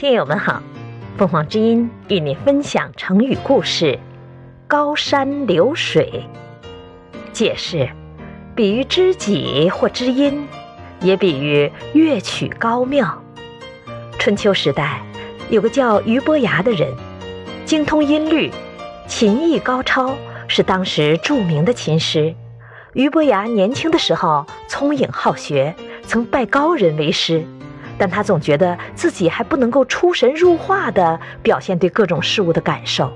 听友们好，凤凰之音与你分享成语故事“高山流水”。解释：比喻知己或知音，也比喻乐曲高妙。春秋时代，有个叫俞伯牙的人，精通音律，琴艺高超，是当时著名的琴师。俞伯牙年轻的时候聪颖好学，曾拜高人为师。但他总觉得自己还不能够出神入化地表现对各种事物的感受。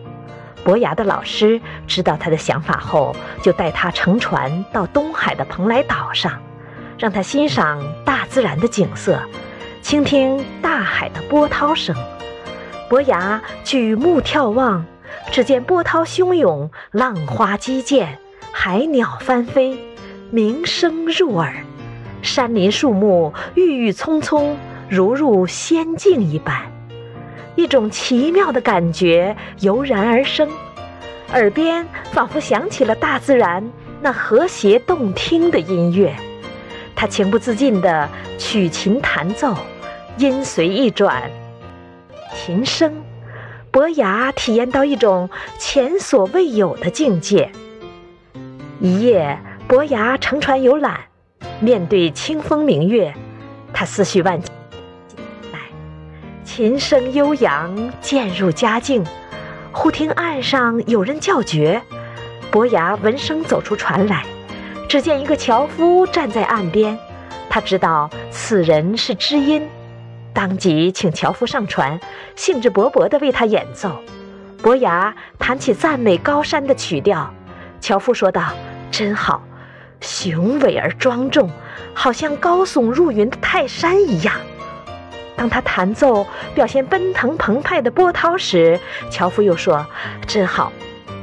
伯牙的老师知道他的想法后，就带他乘船到东海的蓬莱岛上，让他欣赏大自然的景色，倾听大海的波涛声。伯牙举目眺望，只见波涛汹涌，浪花激溅，海鸟翻飞，鸣声入耳，山林树木郁郁葱葱。如入仙境一般，一种奇妙的感觉油然而生，耳边仿佛响起了大自然那和谐动听的音乐。他情不自禁地取琴弹奏，音随意转，琴声，伯牙体验到一种前所未有的境界。一夜，伯牙乘船游览，面对清风明月，他思绪万千。琴声悠扬，渐入佳境。忽听岸上有人叫绝，伯牙闻声走出船来，只见一个樵夫站在岸边。他知道此人是知音，当即请樵夫上船，兴致勃勃地为他演奏。伯牙弹起赞美高山的曲调，樵夫说道：“真好，雄伟而庄重，好像高耸入云的泰山一样。”当他弹奏表现奔腾澎湃的波涛时，樵夫又说：“真好，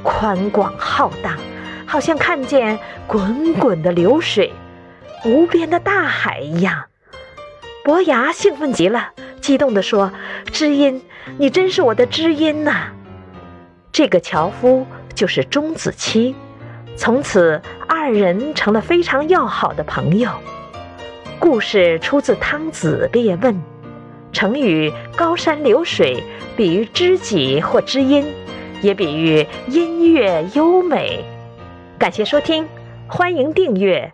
宽广浩荡，好像看见滚滚的流水，无边的大海一样。”伯牙兴奋极了，激动地说：“知音，你真是我的知音呐！”这个樵夫就是钟子期，从此二人成了非常要好的朋友。故事出自《汤子·列问》。成语“高山流水”比喻知己或知音，也比喻音乐优美。感谢收听，欢迎订阅。